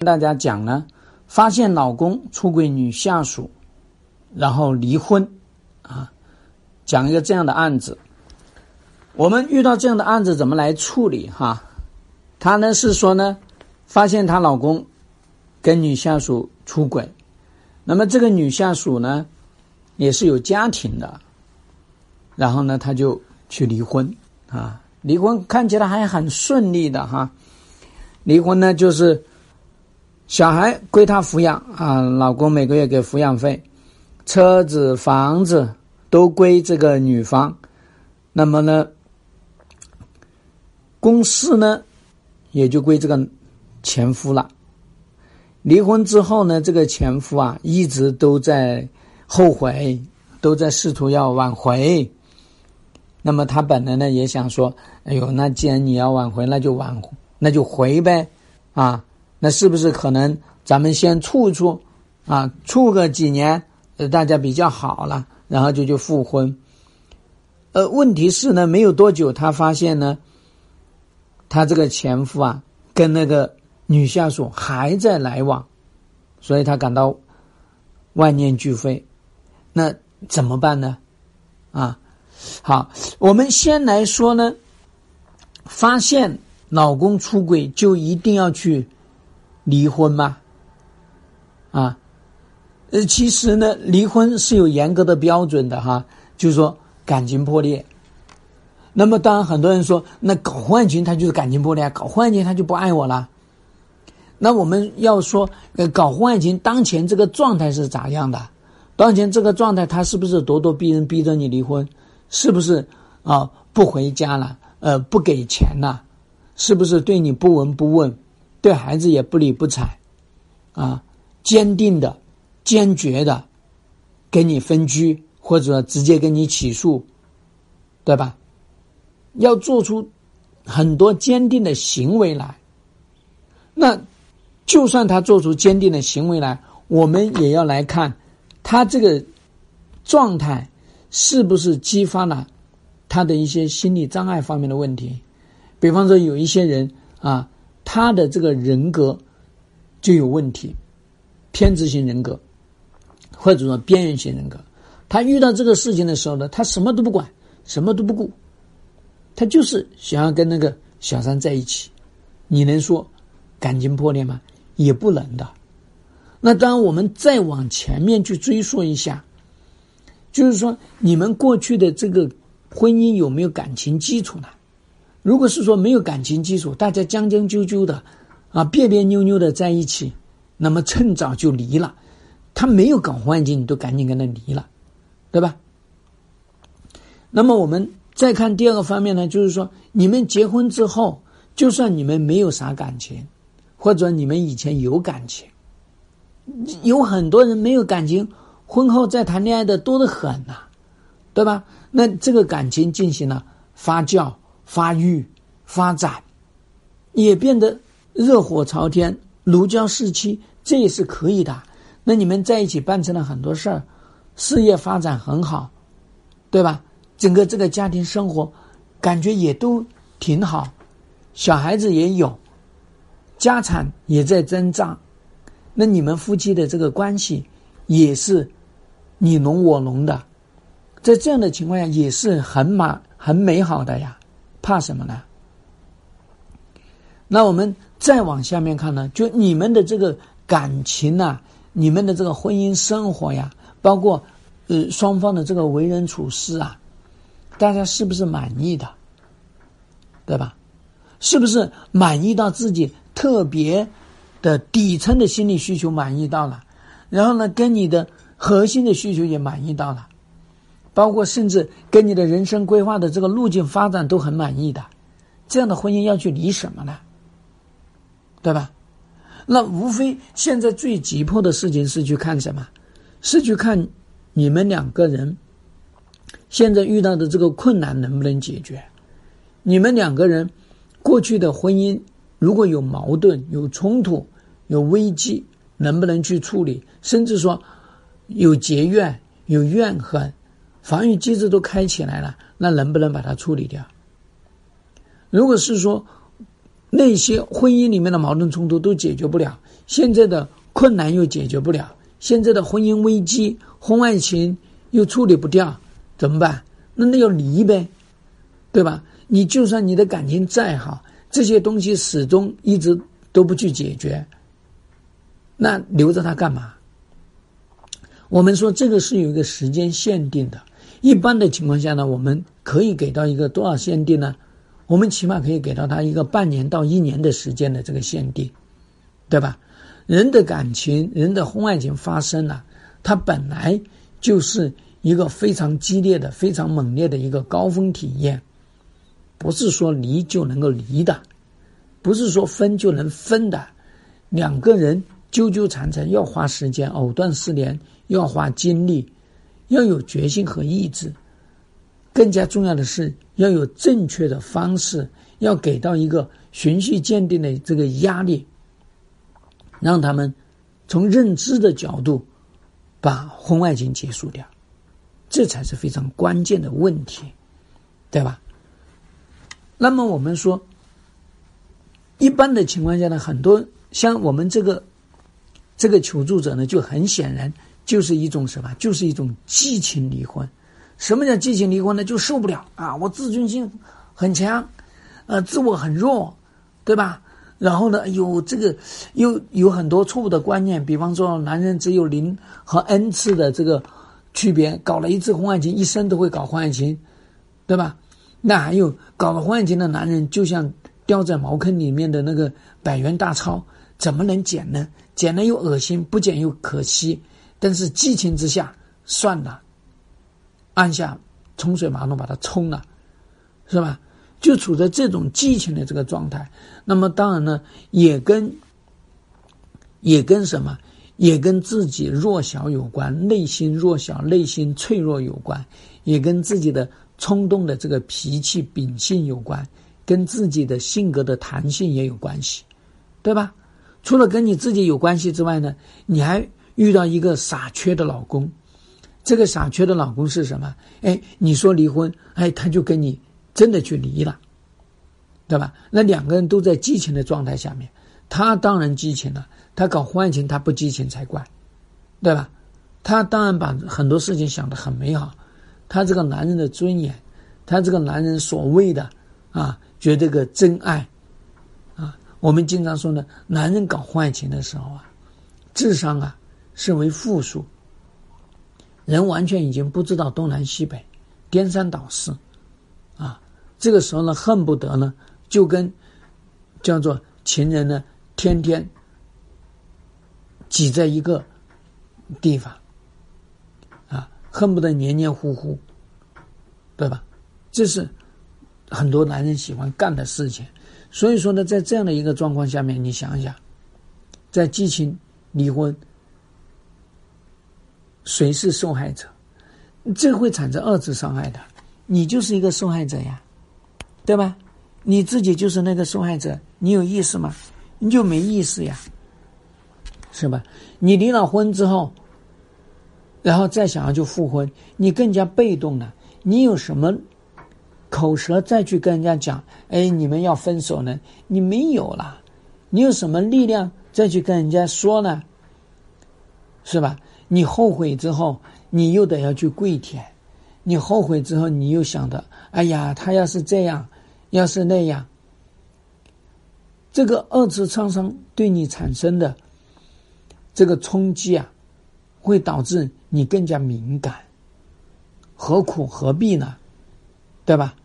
跟大家讲呢，发现老公出轨女下属，然后离婚，啊，讲一个这样的案子。我们遇到这样的案子怎么来处理？哈，她呢是说呢，发现她老公跟女下属出轨，那么这个女下属呢也是有家庭的，然后呢她就去离婚啊，离婚看起来还很顺利的哈，离婚呢就是。小孩归她抚养啊，老公每个月给抚养费，车子、房子都归这个女方。那么呢，公司呢也就归这个前夫了。离婚之后呢，这个前夫啊一直都在后悔，都在试图要挽回。那么他本来呢也想说：“哎呦，那既然你要挽回，那就挽，那就回呗，啊。”那是不是可能咱们先处处，啊，处个几年，呃，大家比较好了，然后就就复婚。呃，问题是呢，没有多久，他发现呢，他这个前夫啊，跟那个女下属还在来往，所以他感到万念俱灰。那怎么办呢？啊，好，我们先来说呢，发现老公出轨就一定要去。离婚吗？啊，呃，其实呢，离婚是有严格的标准的哈，就是说感情破裂。那么，当然很多人说，那搞婚外情他就是感情破裂，搞婚外情他就不爱我了。那我们要说，呃，搞婚外情当前这个状态是咋样的？当前这个状态，他是不是咄咄逼人，逼着你离婚？是不是啊？不回家了，呃，不给钱了？是不是对你不闻不问？对孩子也不理不睬，啊，坚定的、坚决的跟你分居，或者直接跟你起诉，对吧？要做出很多坚定的行为来。那就算他做出坚定的行为来，我们也要来看他这个状态是不是激发了他的一些心理障碍方面的问题。比方说，有一些人啊。他的这个人格就有问题，偏执型人格，或者说边缘型人格。他遇到这个事情的时候呢，他什么都不管，什么都不顾，他就是想要跟那个小三在一起。你能说感情破裂吗？也不能的。那当然，我们再往前面去追溯一下，就是说，你们过去的这个婚姻有没有感情基础呢？如果是说没有感情基础，大家将将就就的，啊，别别扭扭的在一起，那么趁早就离了。他没有搞环境，你都赶紧跟他离了，对吧？那么我们再看第二个方面呢，就是说你们结婚之后，就算你们没有啥感情，或者你们以前有感情，有很多人没有感情，婚后再谈恋爱的多得很呐，对吧？那这个感情进行了发酵。发育、发展，也变得热火朝天、如胶似漆，这也是可以的。那你们在一起办成了很多事儿，事业发展很好，对吧？整个这个家庭生活感觉也都挺好，小孩子也有，家产也在增长，那你们夫妻的这个关系也是你侬我侬的，在这样的情况下也是很满很美好的呀。怕什么呢？那我们再往下面看呢？就你们的这个感情呐，你们的这个婚姻生活呀，包括呃双方的这个为人处事啊，大家是不是满意的？对吧？是不是满意到自己特别的底层的心理需求满意到了？然后呢，跟你的核心的需求也满意到了？包括甚至跟你的人生规划的这个路径发展都很满意的，这样的婚姻要去离什么呢？对吧？那无非现在最急迫的事情是去看什么？是去看你们两个人现在遇到的这个困难能不能解决？你们两个人过去的婚姻如果有矛盾、有冲突、有危机，能不能去处理？甚至说有结怨、有怨恨。防御机制都开起来了，那能不能把它处理掉？如果是说那些婚姻里面的矛盾冲突都解决不了，现在的困难又解决不了，现在的婚姻危机、婚外情又处理不掉，怎么办？那那要离呗，对吧？你就算你的感情再好，这些东西始终一直都不去解决，那留着它干嘛？我们说这个是有一个时间限定的。一般的情况下呢，我们可以给到一个多少限定呢？我们起码可以给到他一个半年到一年的时间的这个限定，对吧？人的感情，人的婚外情发生了，它本来就是一个非常激烈的、非常猛烈的一个高峰体验，不是说离就能够离的，不是说分就能分的，两个人纠纠缠缠要花时间，藕断丝连要花精力。要有决心和意志，更加重要的是要有正确的方式，要给到一个循序渐进的这个压力，让他们从认知的角度把婚外情结束掉，这才是非常关键的问题，对吧？那么我们说，一般的情况下呢，很多像我们这个这个求助者呢，就很显然。就是一种什么？就是一种激情离婚。什么叫激情离婚呢？就受不了啊！我自尊心很强，呃，自我很弱，对吧？然后呢，有这个又有很多错误的观念，比方说，男人只有零和 n 次的这个区别，搞了一次婚外情，一生都会搞婚外情，对吧？那还有搞了婚外情的男人，就像掉在茅坑里面的那个百元大钞，怎么能捡呢？捡了又恶心，不捡又可惜。但是激情之下，算了，按下冲水马桶把它冲了，是吧？就处在这种激情的这个状态。那么当然呢，也跟也跟什么，也跟自己弱小有关，内心弱小、内心脆弱有关，也跟自己的冲动的这个脾气秉性有关，跟自己的性格的弹性也有关系，对吧？除了跟你自己有关系之外呢，你还。遇到一个傻缺的老公，这个傻缺的老公是什么？哎，你说离婚，哎，他就跟你真的去离了，对吧？那两个人都在激情的状态下面，他当然激情了，他搞婚外情他不激情才怪，对吧？他当然把很多事情想得很美好，他这个男人的尊严，他这个男人所谓的啊，觉得个真爱，啊，我们经常说呢，男人搞婚外情的时候啊，智商啊。是为负数，人完全已经不知道东南西北，颠三倒四，啊，这个时候呢，恨不得呢，就跟叫做情人呢，天天挤在一个地方，啊，恨不得黏黏糊糊，对吧？这是很多男人喜欢干的事情。所以说呢，在这样的一个状况下面，你想想，在激情离婚。谁是受害者？这会产生二次伤害的。你就是一个受害者呀，对吧？你自己就是那个受害者，你有意思吗？你就没意思呀，是吧？你离了婚之后，然后再想要去复婚，你更加被动了。你有什么口舌再去跟人家讲？哎，你们要分手呢？你没有了，你有什么力量再去跟人家说呢？是吧？你后悔之后，你又得要去跪舔；你后悔之后，你又想着：哎呀，他要是这样，要是那样，这个二次创伤对你产生的这个冲击啊，会导致你更加敏感。何苦何必呢？对吧？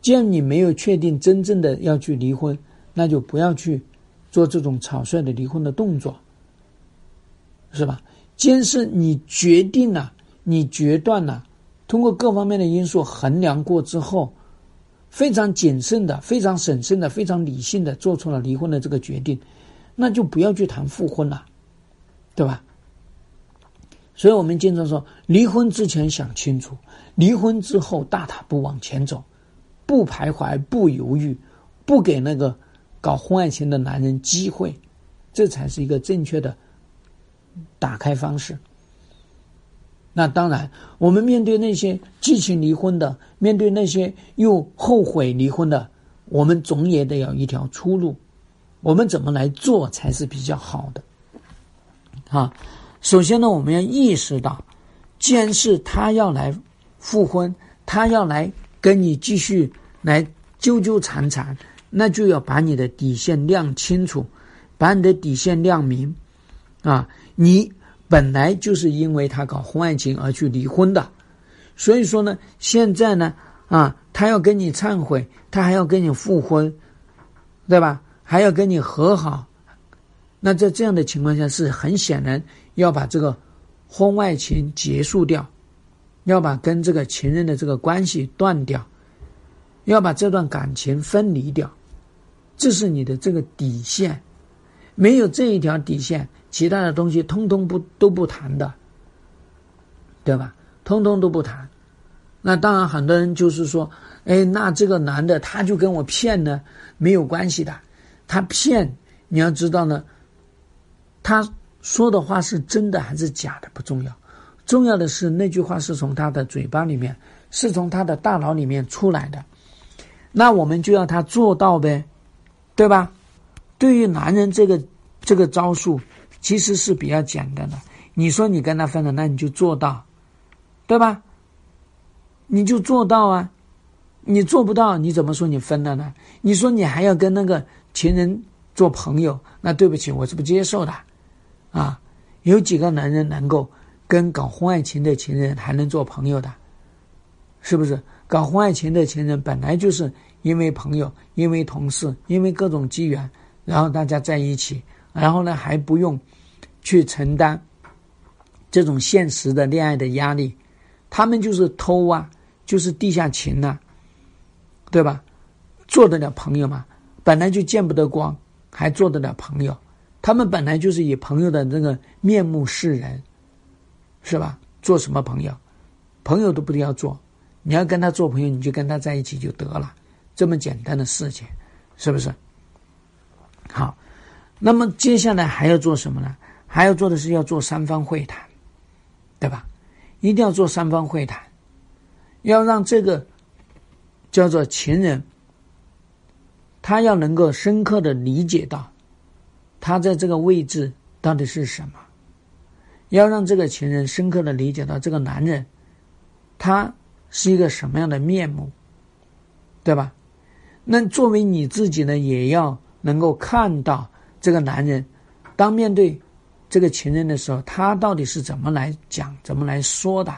既然你没有确定真正的要去离婚，那就不要去做这种草率的离婚的动作，是吧？既然是你决定了，你决断了，通过各方面的因素衡量过之后，非常谨慎的、非常审慎的、非常理性的做出了离婚的这个决定，那就不要去谈复婚了，对吧？所以我们经常说，离婚之前想清楚，离婚之后大踏步往前走，不徘徊、不犹豫，不给那个搞婚外情的男人机会，这才是一个正确的。打开方式。那当然，我们面对那些激情离婚的，面对那些又后悔离婚的，我们总也得有一条出路。我们怎么来做才是比较好的？啊。首先呢，我们要意识到，既然是他要来复婚，他要来跟你继续来纠纠缠缠，那就要把你的底线亮清楚，把你的底线亮明啊。你本来就是因为他搞婚外情而去离婚的，所以说呢，现在呢，啊，他要跟你忏悔，他还要跟你复婚，对吧？还要跟你和好，那在这样的情况下，是很显然。要把这个婚外情结束掉，要把跟这个情人的这个关系断掉，要把这段感情分离掉，这是你的这个底线。没有这一条底线，其他的东西通通不都不谈的，对吧？通通都不谈。那当然，很多人就是说，哎，那这个男的他就跟我骗呢，没有关系的。他骗，你要知道呢，他。说的话是真的还是假的不重要，重要的是那句话是从他的嘴巴里面，是从他的大脑里面出来的，那我们就要他做到呗，对吧？对于男人这个这个招数其实是比较简单的，你说你跟他分了，那你就做到，对吧？你就做到啊，你做不到，你怎么说你分了呢？你说你还要跟那个情人做朋友，那对不起，我是不接受的。啊，有几个男人能够跟搞婚外情的情人还能做朋友的？是不是？搞婚外情的情人本来就是因为朋友、因为同事、因为各种机缘，然后大家在一起，然后呢还不用去承担这种现实的恋爱的压力，他们就是偷啊，就是地下情呐，对吧？做得了朋友吗？本来就见不得光，还做得了朋友？他们本来就是以朋友的这个面目示人，是吧？做什么朋友？朋友都不要做，你要跟他做朋友，你就跟他在一起就得了，这么简单的事情，是不是？好，那么接下来还要做什么呢？还要做的是要做三方会谈，对吧？一定要做三方会谈，要让这个叫做情人，他要能够深刻的理解到。他在这个位置到底是什么？要让这个情人深刻的理解到这个男人，他是一个什么样的面目，对吧？那作为你自己呢，也要能够看到这个男人，当面对这个情人的时候，他到底是怎么来讲、怎么来说的，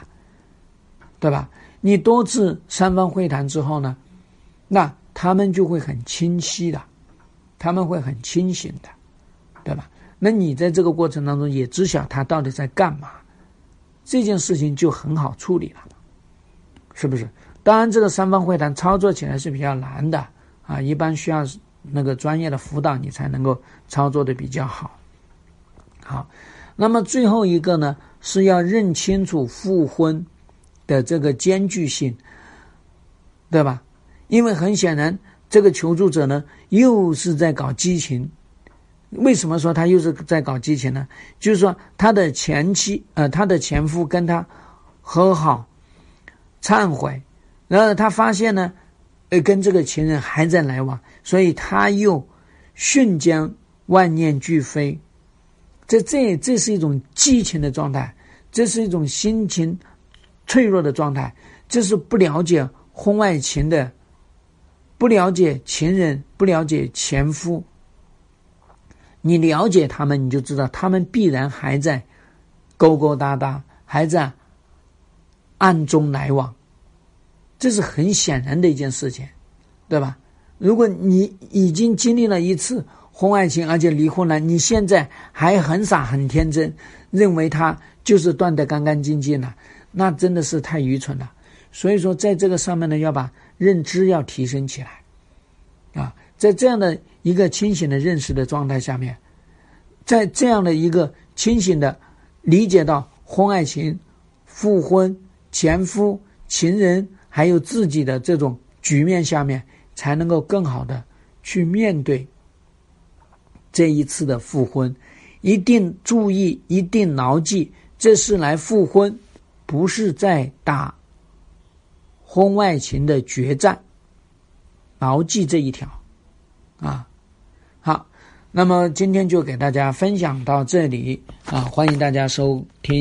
对吧？你多次三方会谈之后呢，那他们就会很清晰的，他们会很清醒的。对吧？那你在这个过程当中也知晓他到底在干嘛，这件事情就很好处理了，是不是？当然，这个三方会谈操作起来是比较难的啊，一般需要那个专业的辅导，你才能够操作的比较好。好，那么最后一个呢，是要认清楚复婚的这个艰巨性，对吧？因为很显然，这个求助者呢，又是在搞激情。为什么说他又是在搞激情呢？就是说他的前妻，呃，他的前夫跟他和好、忏悔，然后他发现呢，呃，跟这个情人还在来往，所以他又瞬间万念俱灰。这这这是一种激情的状态，这是一种心情脆弱的状态，这是不了解婚外情的，不了解情人，不了解前夫。你了解他们，你就知道他们必然还在勾勾搭搭，还在暗中来往，这是很显然的一件事情，对吧？如果你已经经历了一次婚外情，而且离婚了，你现在还很傻很天真，认为他就是断得干干净净了，那真的是太愚蠢了。所以说，在这个上面呢，要把认知要提升起来，啊。在这样的一个清醒的认识的状态下面，在这样的一个清醒的理解到婚外情、复婚、前夫、情人，还有自己的这种局面下面，才能够更好的去面对这一次的复婚。一定注意，一定牢记，这是来复婚，不是在打婚外情的决战。牢记这一条。啊，好，那么今天就给大家分享到这里啊，欢迎大家收听。